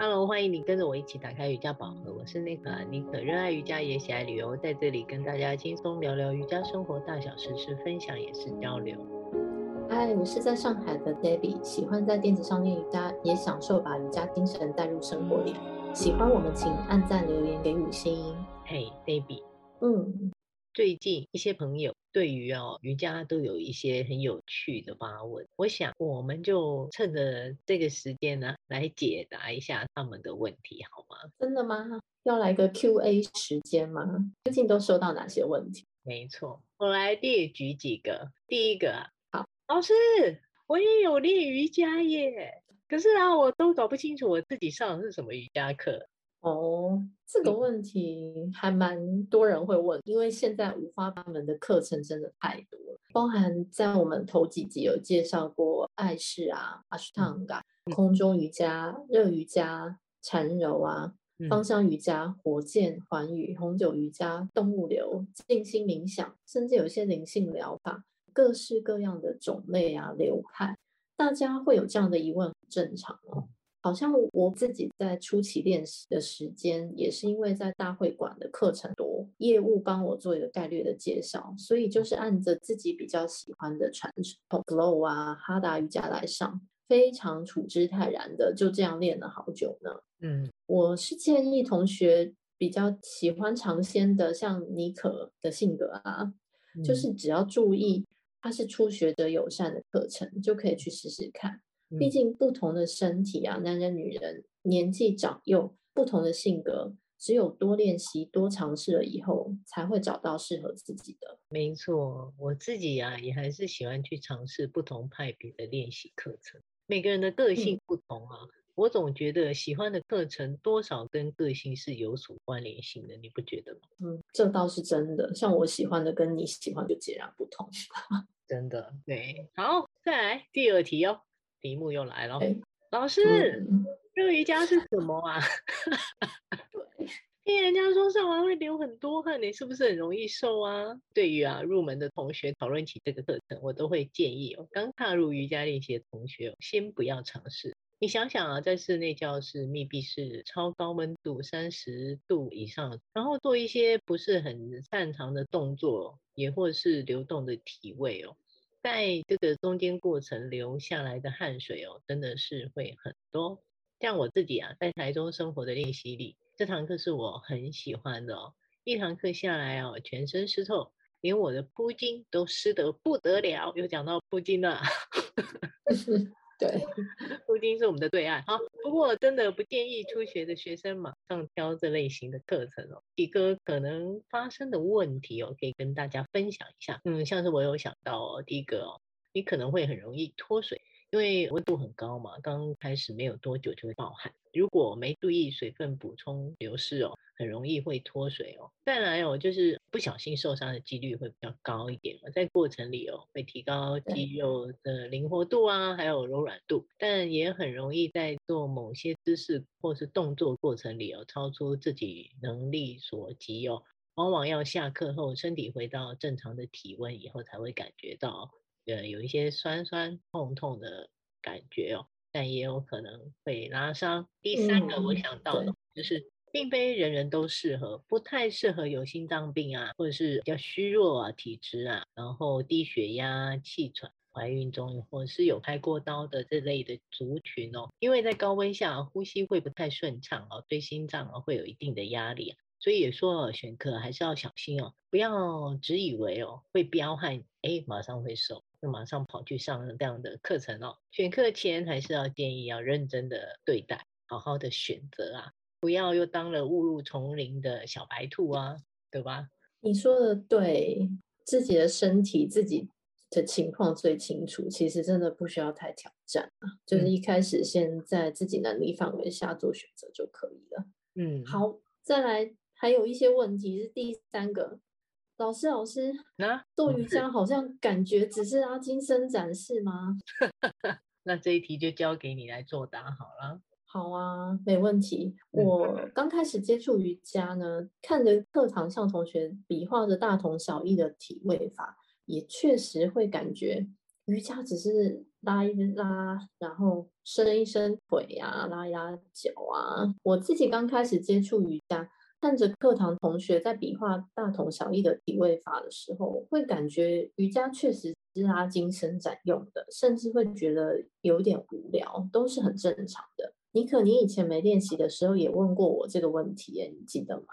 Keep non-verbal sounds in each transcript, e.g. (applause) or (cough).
Hello，欢迎你跟着我一起打开瑜伽宝盒。我是妮可，妮可热爱瑜伽也喜爱旅游，在这里跟大家轻松聊聊瑜伽生活大小事，是分享也是交流。嗨，我是在上海的 Debbie，喜欢在垫子上练瑜伽，也享受把瑜伽精神带入生活里。喜欢我们，请按赞留言给五星。嘿，Debbie，嗯，最近一些朋友。对于哦瑜伽都有一些很有趣的发问，我想我们就趁着这个时间呢，来解答一下他们的问题，好吗？真的吗？要来个 Q&A 时间吗？最近都收到哪些问题？没错，我来列举几个。第一个啊，好，老师，我也有练瑜伽耶，可是啊，我都搞不清楚我自己上的是什么瑜伽课。哦，这个问题还蛮多人会问，因为现在五花八门的课程真的太多了，包含在我们头几集有介绍过爱式啊、阿斯汤加、空中瑜伽、热瑜伽、缠柔啊、芳香瑜伽、火箭、环宇、红酒瑜伽、动物流、静心冥想，甚至有些灵性疗法，各式各样的种类啊、流派，大家会有这样的疑问，很正常哦。好像我自己在初期练习的时间，也是因为在大会馆的课程多，业务帮我做一个概略的介绍，所以就是按着自己比较喜欢的传统 flow 啊、哈达瑜伽来上，非常处之泰然的，就这样练了好久呢。嗯，我是建议同学比较喜欢尝鲜的，像妮可的性格啊，嗯、就是只要注意它是初学者友善的课程，就可以去试试看。毕竟不同的身体啊，男人、女人，年纪长幼，不同的性格，只有多练习、多尝试了以后，才会找到适合自己的。没错，我自己啊，也还是喜欢去尝试不同派别的练习课程。每个人的个性不同啊，嗯、我总觉得喜欢的课程多少跟个性是有所关联性的，你不觉得吗？嗯，这倒是真的。像我喜欢的跟你喜欢就截然不同。(laughs) 真的，对。好，再来第二题哦。题目又来了，欸、老师，热、嗯、瑜伽是什么啊？(laughs) 对，听人家说上完会流很多汗，你是不是很容易瘦啊？对于啊入门的同学讨论起这个课程，我都会建议哦，刚踏入瑜伽练习的同学先不要尝试。你想想啊，在室内教室密闭室超高温度三十度以上，然后做一些不是很擅长的动作，也或是流动的体位哦。在这个中间过程流下来的汗水哦，真的是会很多。像我自己啊，在台中生活的练习里，这堂课是我很喜欢的哦。一堂课下来哦，全身湿透，连我的铺巾都湿得不得了。又讲到铺巾了。(laughs) 对，铺巾是我们的最爱。好，不过真的不建议初学的学生马上挑这类型的课程哦。几个可能发生的问题哦，可以跟大家分享一下。嗯，像是我有想到哦，第一个哦，你可能会很容易脱水。因为温度很高嘛，刚开始没有多久就会冒汗。如果没注意水分补充流失哦，很容易会脱水哦。再来哦，就是不小心受伤的几率会比较高一点。在过程里哦，会提高肌肉的灵活度啊，还有柔软度，但也很容易在做某些姿势或是动作过程里哦，超出自己能力所及哦。往往要下课后，身体回到正常的体温以后，才会感觉到。呃，有一些酸酸痛痛的感觉哦，但也有可能会拉伤。第三个我想到的就是，并非人人都适合，不太适合有心脏病啊，或者是比较虚弱啊、体质啊，然后低血压、气喘、怀孕中或者是有开过刀的这类的族群哦，因为在高温下呼吸会不太顺畅哦，对心脏啊会有一定的压力，所以也说选课还是要小心哦，不要只以为哦会彪悍，哎，马上会瘦。就马上跑去上这样的课程哦。选课前还是要建议要认真的对待，好好的选择啊，不要又当了误入丛林的小白兔啊，对吧？你说的对，自己的身体自己的情况最清楚，其实真的不需要太挑战啊，就是一开始先在自己能力范围下做选择就可以了。嗯，好，再来还有一些问题是第三个。老师，老师，那做瑜伽好像感觉只是拉筋伸展是吗？(laughs) 那这一题就交给你来作答好了。好啊，没问题。我刚开始接触瑜伽呢，看着课堂上同学比划着大同小异的体位法，也确实会感觉瑜伽只是拉一拉，然后伸一伸腿呀、啊，拉一拉脚啊。我自己刚开始接触瑜伽，看着课堂同学在比划大同小异的体位法的时候，会感觉瑜伽确实是拉筋伸展用的，甚至会觉得有点无聊，都是很正常的。尼可，你以前没练习的时候也问过我这个问题，你记得吗？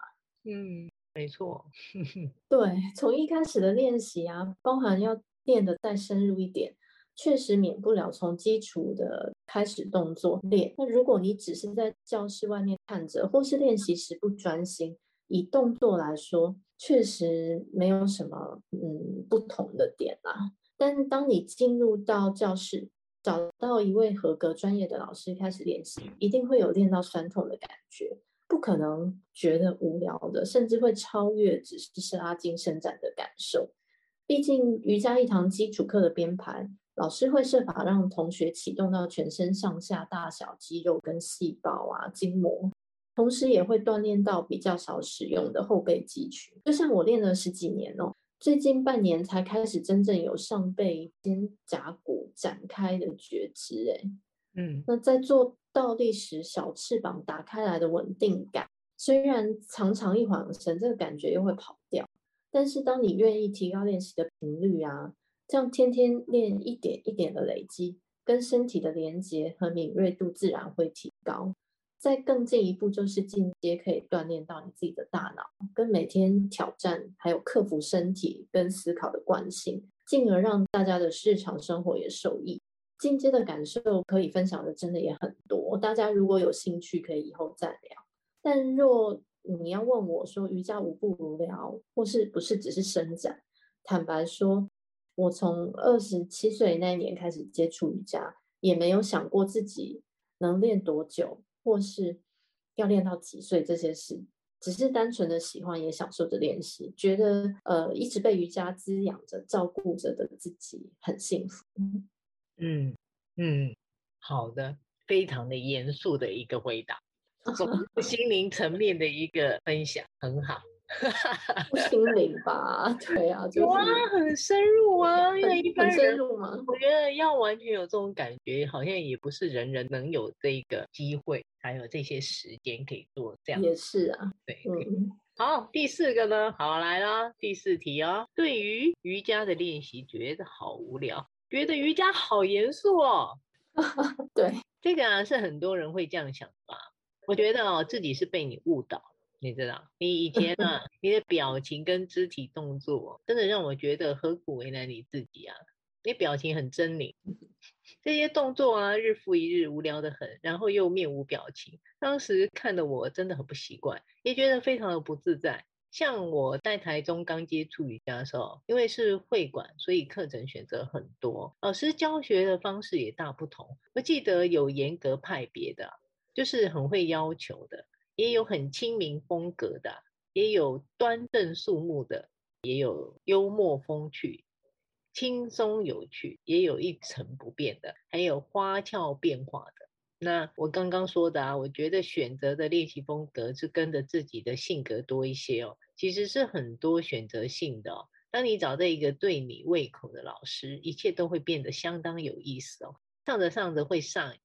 嗯，没错。(laughs) 对，从一开始的练习啊，包含要。练的再深入一点，确实免不了从基础的开始动作练。那如果你只是在教室外面看着，或是练习时不专心，以动作来说，确实没有什么嗯不同的点啦。但当你进入到教室，找到一位合格专业的老师开始练习，一定会有练到酸痛的感觉，不可能觉得无聊的，甚至会超越只是拉筋伸展的感受。毕竟瑜伽一堂基础课的编排，老师会设法让同学启动到全身上下大小肌肉跟细胞啊、筋膜，同时也会锻炼到比较少使用的后背肌群。就像我练了十几年哦，最近半年才开始真正有上背肩胛骨展开的觉知。诶，嗯，那在做倒立时，小翅膀打开来的稳定感，虽然常常一晃神，这个感觉又会跑掉。但是，当你愿意提高练习的频率啊，这样天天练一点一点的累积，跟身体的连接和敏锐度自然会提高。再更进一步，就是进阶可以锻炼到你自己的大脑，跟每天挑战，还有克服身体跟思考的惯性，进而让大家的日常生活也受益。进阶的感受可以分享的真的也很多，大家如果有兴趣，可以以后再聊。但若你要问我说瑜伽无不无聊，或是不是只是伸展？坦白说，我从二十七岁那一年开始接触瑜伽，也没有想过自己能练多久，或是要练到几岁这些事，只是单纯的喜欢，也享受着练习，觉得呃一直被瑜伽滋养着、照顾着的自己很幸福。嗯嗯，好的，非常的严肃的一个回答。(laughs) 从心灵层面的一个分享很好，心灵吧，(laughs) 对啊，就是、哇，很深入啊，因为一般人深入吗？我觉得要完全有这种感觉，好像也不是人人能有这个机会，还有这些时间可以做这样。也是啊，对，嗯，好，第四个呢，好来啦，第四题哦。对于瑜伽的练习，觉得好无聊，觉得瑜伽好严肃哦。(laughs) 对，这个啊是很多人会这样想吧。我觉得哦，自己是被你误导，你知道？你以前 (laughs) 啊，你的表情跟肢体动作，真的让我觉得何苦为难你自己啊？你表情很狰狞，这些动作啊，日复一日，无聊的很，然后又面无表情，当时看的我真的很不习惯，也觉得非常的不自在。像我在台中刚接触瑜伽的时候，因为是会馆，所以课程选择很多，老师教学的方式也大不同。我记得有严格派别的。就是很会要求的，也有很亲民风格的，也有端正肃穆的，也有幽默风趣、轻松有趣，也有一成不变的，还有花俏变化的。那我刚刚说的啊，我觉得选择的练习风格是跟着自己的性格多一些哦，其实是很多选择性的哦。当你找到一个对你胃口的老师，一切都会变得相当有意思哦。上着上着会上，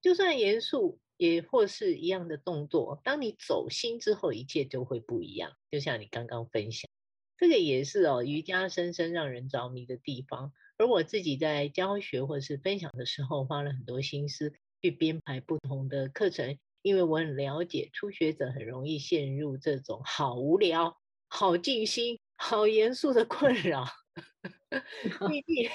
就算严肃。也或是一样的动作，当你走心之后，一切就会不一样。就像你刚刚分享，这个也是哦，瑜伽深深让人着迷的地方。而我自己在教学或是分享的时候，花了很多心思去编排不同的课程，因为我很了解初学者很容易陷入这种好无聊、好静心、好严肃的困扰。(laughs) (laughs) 毕竟。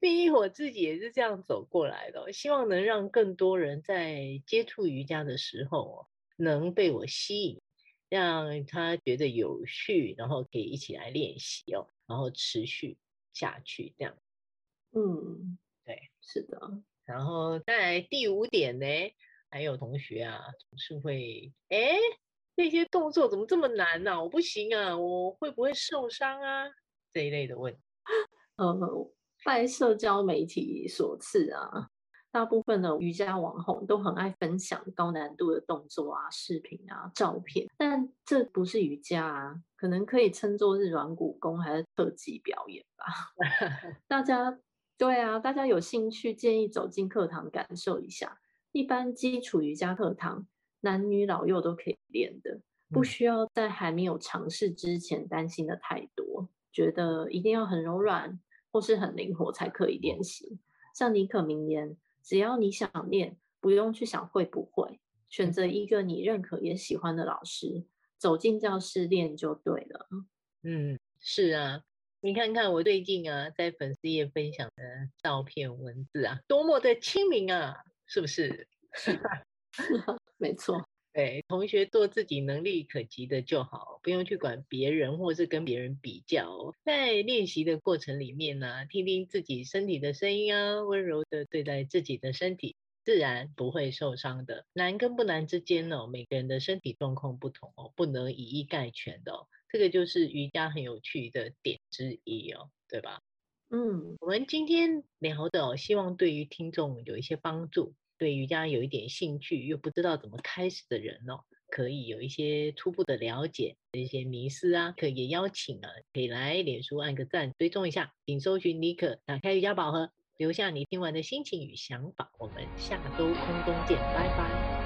毕竟我自己也是这样走过来的，希望能让更多人在接触瑜伽的时候，能被我吸引，让他觉得有趣，然后可以一起来练习哦，然后持续下去这样。嗯，对，是的。然后在第五点呢，还有同学啊，总是会，哎，那些动作怎么这么难呢？我不行啊，我会不会受伤啊？这一类的问题。嗯。拜社交媒体所赐啊，大部分的瑜伽网红都很爱分享高难度的动作啊、视频啊、照片，但这不是瑜伽啊，可能可以称作是软骨功还是特技表演吧。(laughs) 大家对啊，大家有兴趣建议走进课堂感受一下。一般基础瑜伽课堂，男女老幼都可以练的，不需要在还没有尝试之前担心的太多，觉得一定要很柔软或是很灵活才可以练习。像尼可名言，只要你想练，不用去想会不会，选择一个你认可也喜欢的老师，走进教室练就对了。嗯，是啊，你看看我最近啊，在粉丝页分享的照片文字啊，多么的亲民啊！是不是？(laughs) (laughs) 没错，对，同学做自己能力可及的就好，不用去管别人或是跟别人比较。在练习的过程里面呢、啊，听听自己身体的声音啊，温柔的对待自己的身体，自然不会受伤的。难跟不难之间哦，每个人的身体状况不同哦，不能以一概全的、哦。这个就是瑜伽很有趣的点之一哦，对吧？嗯，我们今天聊的哦，希望对于听众有一些帮助，对瑜伽有一点兴趣又不知道怎么开始的人哦，可以有一些初步的了解，一些迷思啊，可以邀请啊，可以来脸书按个赞，追踪一下，请搜寻尼克，打开瑜伽宝盒，留下你听完的心情与想法。我们下周空中见，拜拜。